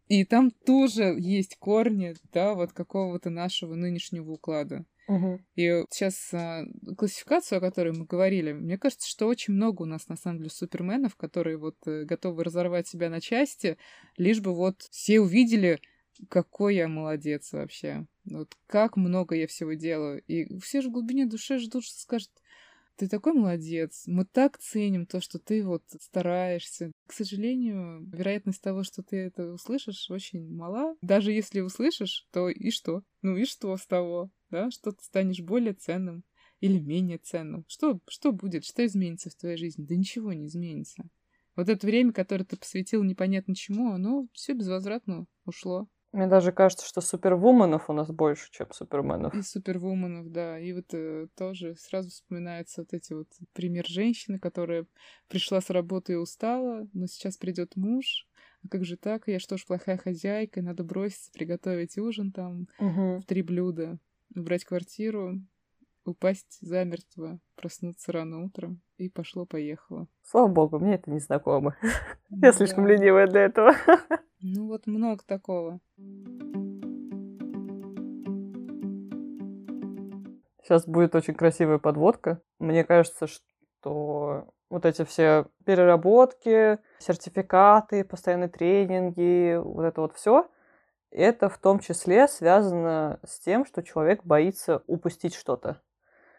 и там тоже есть корни, да, вот какого-то нашего нынешнего уклада. Угу. И сейчас а, классификацию, о которой мы говорили, мне кажется, что очень много у нас на самом деле суперменов, которые вот э, готовы разорвать себя на части, лишь бы вот все увидели, какой я молодец вообще. Вот как много я всего делаю. И все же в глубине души ждут, что скажет, ты такой молодец, мы так ценим то, что ты вот стараешься. К сожалению, вероятность того, что ты это услышишь, очень мала. Даже если услышишь, то и что? Ну и что с того? Да, что ты станешь более ценным или менее ценным. Что, что будет? Что изменится в твоей жизни? Да ничего не изменится. Вот это время, которое ты посвятил непонятно чему, оно все безвозвратно ушло. Мне даже кажется, что супервуменов у нас больше, чем суперменов. И супервуменов, да. И вот э, тоже сразу вспоминаются вот эти вот пример женщины, которая пришла с работы и устала, но сейчас придет муж. А как же так? Я что ж плохая хозяйка, надо броситься, приготовить ужин там Угу. в три блюда, убрать квартиру, упасть замертво, проснуться рано утром и пошло-поехало. Слава богу, мне это не знакомо. Я слишком Да. ленивая для этого. Ну вот много такого. Сейчас будет очень красивая подводка. Мне кажется, что вот эти все переработки, сертификаты, постоянные тренинги, вот это вот все, это в том числе связано с тем, что человек боится упустить что-то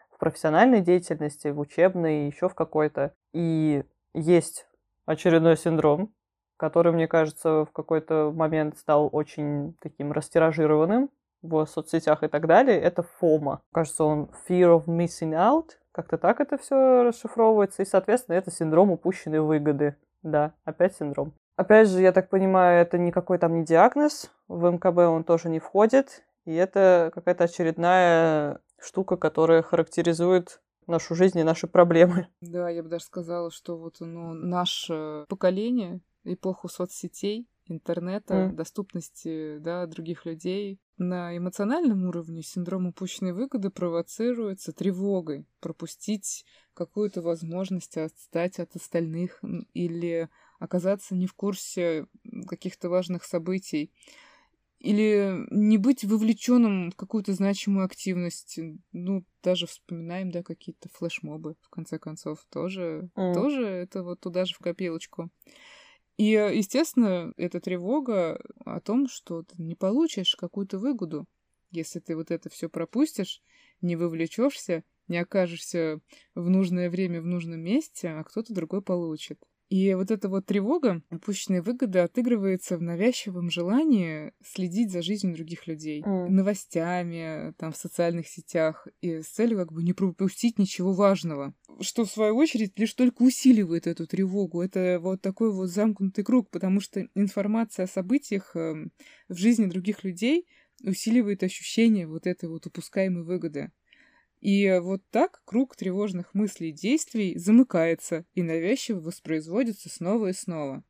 в профессиональной деятельности, в учебной, еще в какой-то. И есть очередной синдром, который, мне кажется, в какой-то момент стал очень таким растиражированным в соцсетях и так далее, это фома. Кажется, он fear of missing out, как-то так это все расшифровывается, и, соответственно, это синдром упущенной выгоды. Да, опять синдром. Опять же, я так понимаю, это никакой там не диагноз, в МКБ он тоже не входит, и это какая-то очередная штука, которая характеризует нашу жизнь и наши проблемы. Да, я бы даже сказала, что вот ну, наше поколение, эпоху соцсетей, интернета, М. доступности да, других людей. На эмоциональном уровне синдром упущенной выгоды провоцируется тревогой, пропустить какую-то возможность отстать от остальных или оказаться не в курсе каких-то важных событий. Или не быть вовлеченным в какую-то значимую активность. Ну, даже вспоминаем, да, какие-то флешмобы, в конце концов, тоже, М. тоже это вот туда же в копилочку. И, естественно, эта тревога о том, что ты не получишь какую-то выгоду, если ты вот это все пропустишь, не вовлечешься, не окажешься в нужное время в нужном месте, а кто-то другой получит. И вот эта вот тревога, упущенная выгода, отыгрывается в навязчивом желании следить за жизнью других людей. Mm. Новостями, там, в социальных сетях. И с целью как бы не пропустить ничего важного. Что, в свою очередь, лишь только усиливает эту тревогу. Это вот такой вот замкнутый круг, потому что информация о событиях эм, в жизни других людей усиливает ощущение вот этой вот упускаемой выгоды. И вот так круг тревожных мыслей и действий замыкается и навязчиво воспроизводится снова и снова.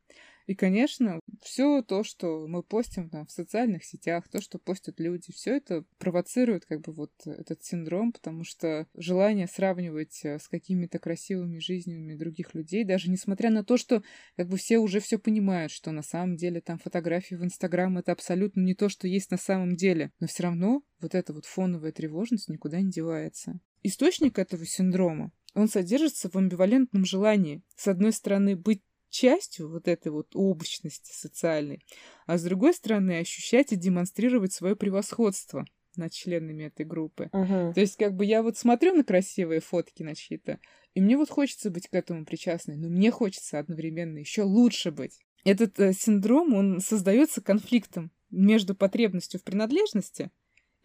И, конечно, все то, что мы постим там в социальных сетях, то, что постят люди, все это провоцирует как бы вот этот синдром, потому что желание сравнивать э, с какими-то красивыми жизнями других людей, даже несмотря на то, что как бы все уже все понимают, что на самом деле там фотографии в Инстаграм это абсолютно не то, что есть на самом деле, но все равно вот эта вот фоновая тревожность никуда не девается. Источник этого синдрома он содержится в амбивалентном желании, с одной стороны, быть частью вот этой вот облачности социальной, а с другой стороны ощущать и демонстрировать свое превосходство над членами этой группы. Мгм. То есть как бы я вот смотрю на красивые фотки на чьи-то, и мне вот хочется быть к этому причастной, но мне хочется одновременно еще лучше быть. Этот э, синдром, он создается конфликтом между потребностью в принадлежности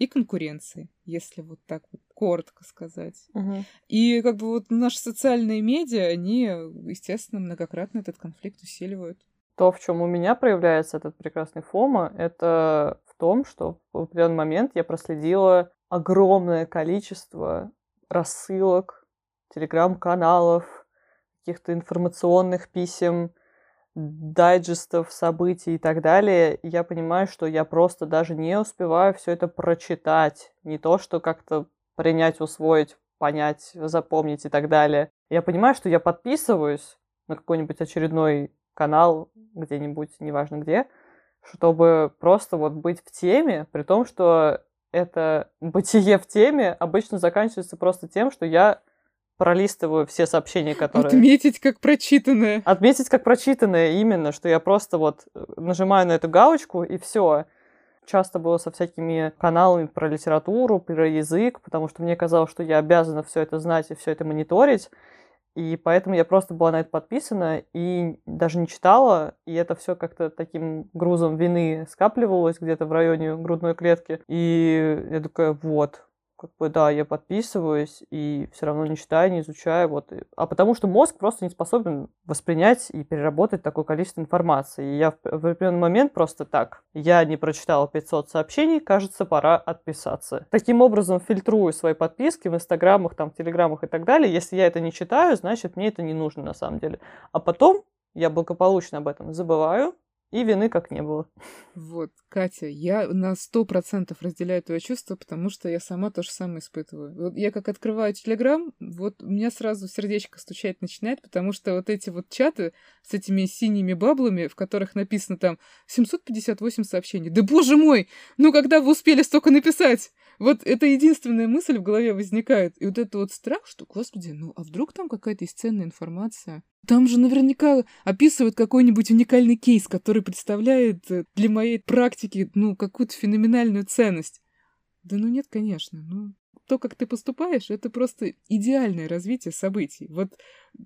и конкуренцией, если вот так вот коротко сказать. Мгм. И как бы вот наши социальные медиа, они, естественно, многократно этот конфликт усиливают. То, в чем у меня проявляется этот прекрасный Фома, это в том, что в определенный момент я проследила огромное количество рассылок, телеграм-каналов, каких-то информационных писем, дайджестов, событий и так далее. Я понимаю, что я просто даже не успеваю все это прочитать. Не то, что как-то принять, усвоить, понять, запомнить и так далее. Я понимаю, что я подписываюсь на какой-нибудь очередной канал где-нибудь, неважно где, чтобы просто вот быть в теме, при том, что это бытие в теме обычно заканчивается просто тем, что я пролистываю все сообщения, которые... Отметить как прочитанное. Отметить как прочитанное именно, что я просто вот э, нажимаю на эту галочку и все. Часто было со всякими каналами про литературу, про язык, потому что мне казалось, что я обязана все это знать и все это мониторить. И поэтому я просто была на это подписана и даже не читала, и это все как-то таким грузом вины скапливалось где-то в районе грудной клетки. И я такая, вот, как бы, да, я подписываюсь и все равно не читаю, не изучаю, вот. А потому что мозг просто не способен воспринять и переработать такое количество информации. И я в, в определенный момент просто так, я не прочитала 500 сообщений, кажется, пора отписаться. Таким образом фильтрую свои подписки в инстаграмах, там, в телеграмах и так далее. Если я это не читаю, значит, мне это не нужно на самом деле. А потом я благополучно об этом забываю, и вины как не было. Вот, Катя, я на сто процентов разделяю твое чувство, потому что я сама то же самое испытываю. Вот я как открываю Телеграм, вот у меня сразу сердечко стучать начинает, потому что вот эти вот чаты с этими синими баблами, в которых написано там 758 сообщений. Да боже мой! Ну когда вы успели столько написать? Вот это единственная мысль в голове возникает. И вот это вот страх, что, господи, ну а вдруг там какая-то есть ценная информация? Там же наверняка описывают какой-нибудь уникальный кейс, который представляет э, для моей практики, ну, какую-то феноменальную ценность. Да ну нет, конечно. Ну, то, как ты поступаешь, это просто идеальное развитие событий. Вот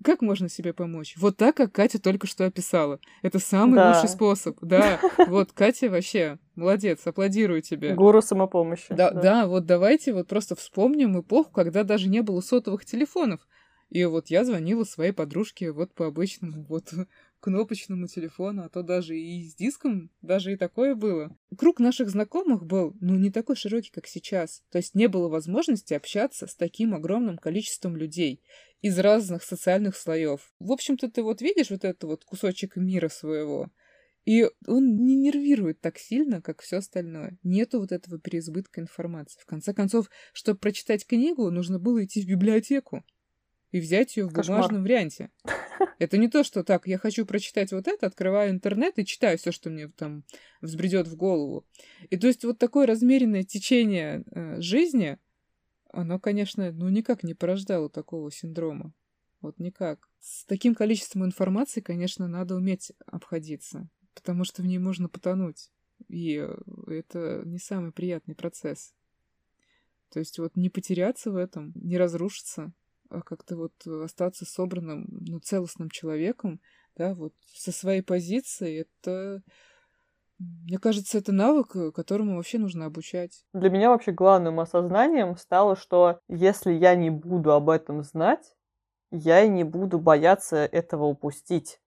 как можно себе помочь? Вот так, как Катя только что описала. Это самый Да. лучший способ. Да, вот Катя вообще молодец, аплодирую тебе. Гуру самопомощи. Да, да, вот давайте вот просто вспомним эпоху, когда даже не было сотовых телефонов. И вот я звонила своей подружке вот по обычному вот кнопочному телефону, а то даже и с диском, даже и такое было. Круг наших знакомых был, ну, не такой широкий, как сейчас. То есть не было возможности общаться с таким огромным количеством людей из разных социальных слоев. В общем-то, ты вот видишь вот этот вот кусочек мира своего, и он не нервирует так сильно, как все остальное. Нету вот этого переизбытка информации. В конце концов, чтобы прочитать книгу, нужно было идти в библиотеку и взять ее в Кошмар. бумажном варианте. Это не то, что так, я хочу прочитать вот это, открываю интернет и читаю все, что мне там взбредет в голову. И то есть вот такое размеренное течение э, жизни, оно, конечно, ну никак не порождало такого синдрома. Вот никак. С таким количеством информации, конечно, надо уметь обходиться, потому что в ней можно потонуть. И э, это не самый приятный процесс. То есть вот не потеряться в этом, не разрушиться, как-то вот остаться собранным, ну, целостным человеком, да, вот со своей позиции, это мне кажется, это навык, э, которому вообще нужно обучать. Для меня вообще главным осознанием стало, что если я не буду об этом знать, я и не буду бояться этого упустить.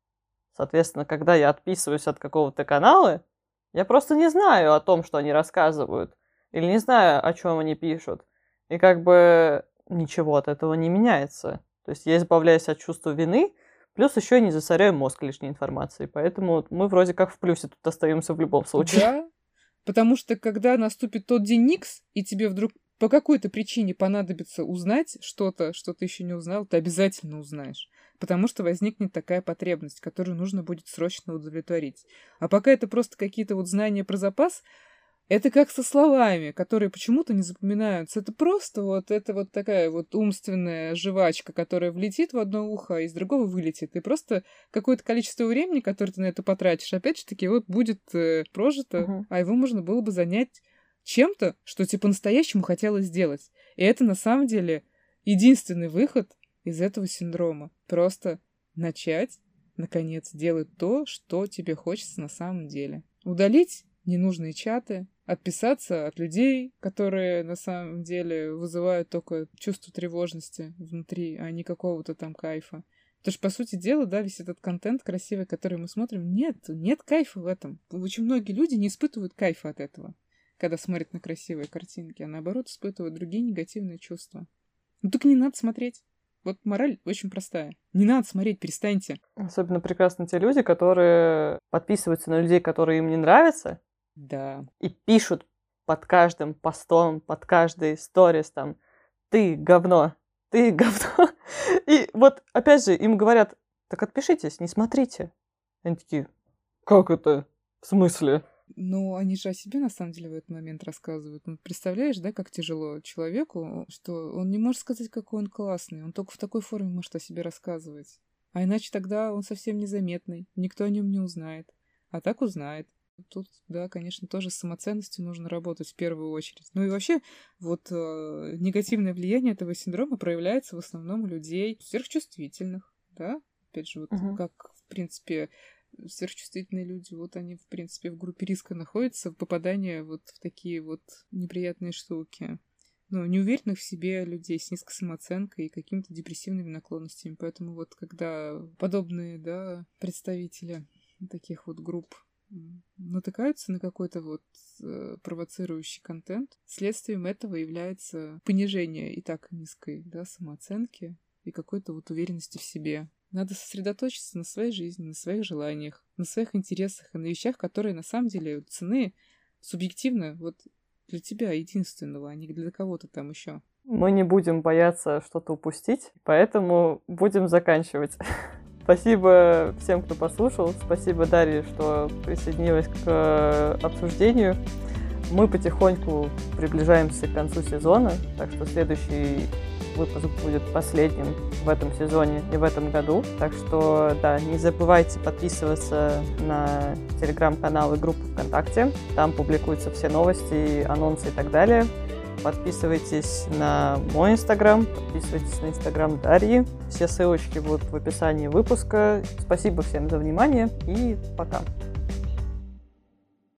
Соответственно, когда я отписываюсь от какого-то канала, я просто не знаю о том, что они рассказывают, или не знаю, о чем они пишут. И как бы ничего от этого не меняется. То есть я избавляюсь от чувства вины, Плюс еще и не засоряем мозг лишней информацией. Поэтому мы вроде как в плюсе тут остаемся в любом случае. Да, потому что когда наступит тот день X, и тебе вдруг по какой-то причине понадобится узнать что-то, что ты еще не узнал, ты обязательно узнаешь. Потому что возникнет такая потребность, которую нужно будет срочно удовлетворить. А пока это просто какие-то вот знания про запас, это как со словами, которые почему-то не запоминаются. Это просто вот, это вот такая вот умственная жвачка, которая влетит в одно ухо, а из другого вылетит. И просто какое-то количество времени, которое ты на это потратишь, опять же таки, вот будет э, прожито, uh-huh. а его можно было бы занять чем-то, что тебе по-настоящему хотелось сделать. И это на самом деле единственный выход из этого синдрома. Просто начать, наконец, делать то, что тебе хочется на самом деле. Удалить ненужные чаты, отписаться от людей, которые на самом деле вызывают только чувство тревожности внутри, а не какого-то там кайфа. Потому что, по сути дела, да, весь этот контент красивый, который мы смотрим, нет, нет кайфа в этом. Очень многие люди не испытывают кайфа от этого, когда смотрят на красивые картинки, а наоборот испытывают другие негативные чувства. Ну так не надо смотреть. Вот мораль очень простая. Не надо смотреть, перестаньте. Особенно прекрасны те люди, которые подписываются на людей, которые им не нравятся, да. И пишут под каждым постом, под каждой сторис там, ты говно, ты говно. И вот, опять же, им говорят, так отпишитесь, не смотрите. Они такие, как это? В смысле? Ну, они же о себе, на самом деле, в этот момент рассказывают. Ну, представляешь, да, как тяжело человеку, что он не может сказать, какой он классный. Он только в такой форме может о себе рассказывать. А иначе тогда он совсем незаметный. Никто о нем не узнает. А так узнает. Тут, да, конечно, тоже с самоценностью нужно работать в первую очередь. Ну и вообще, вот э, негативное влияние этого синдрома проявляется в основном у людей сверхчувствительных, да? Опять же, вот uh-huh. как, в принципе, сверхчувствительные люди, вот они, в принципе, в группе риска находятся в попадании вот в такие вот неприятные штуки. Ну, неуверенных в себе людей с низкой самооценкой и какими-то депрессивными наклонностями. Поэтому вот когда подобные, да, представители таких вот групп натыкаются на какой-то вот э, провоцирующий контент, следствием этого является понижение и так низкой да, самооценки и какой-то вот уверенности в себе. Надо сосредоточиться на своей жизни, на своих желаниях, на своих интересах и на вещах, которые на самом деле цены субъективно вот для тебя единственного, а не для кого-то там еще. Мы не будем бояться что-то упустить, поэтому будем заканчивать. Спасибо всем, кто послушал. Спасибо Дарье, что присоединилась к э, обсуждению. Мы потихоньку приближаемся к концу сезона, так что следующий выпуск будет последним в этом сезоне и в этом году. Так что, да, не забывайте подписываться на телеграм-канал и группу ВКонтакте. Там публикуются все новости, анонсы и так далее. Подписывайтесь на мой инстаграм, подписывайтесь на инстаграм Дарьи. Все ссылочки будут в описании выпуска. Спасибо всем за внимание и пока.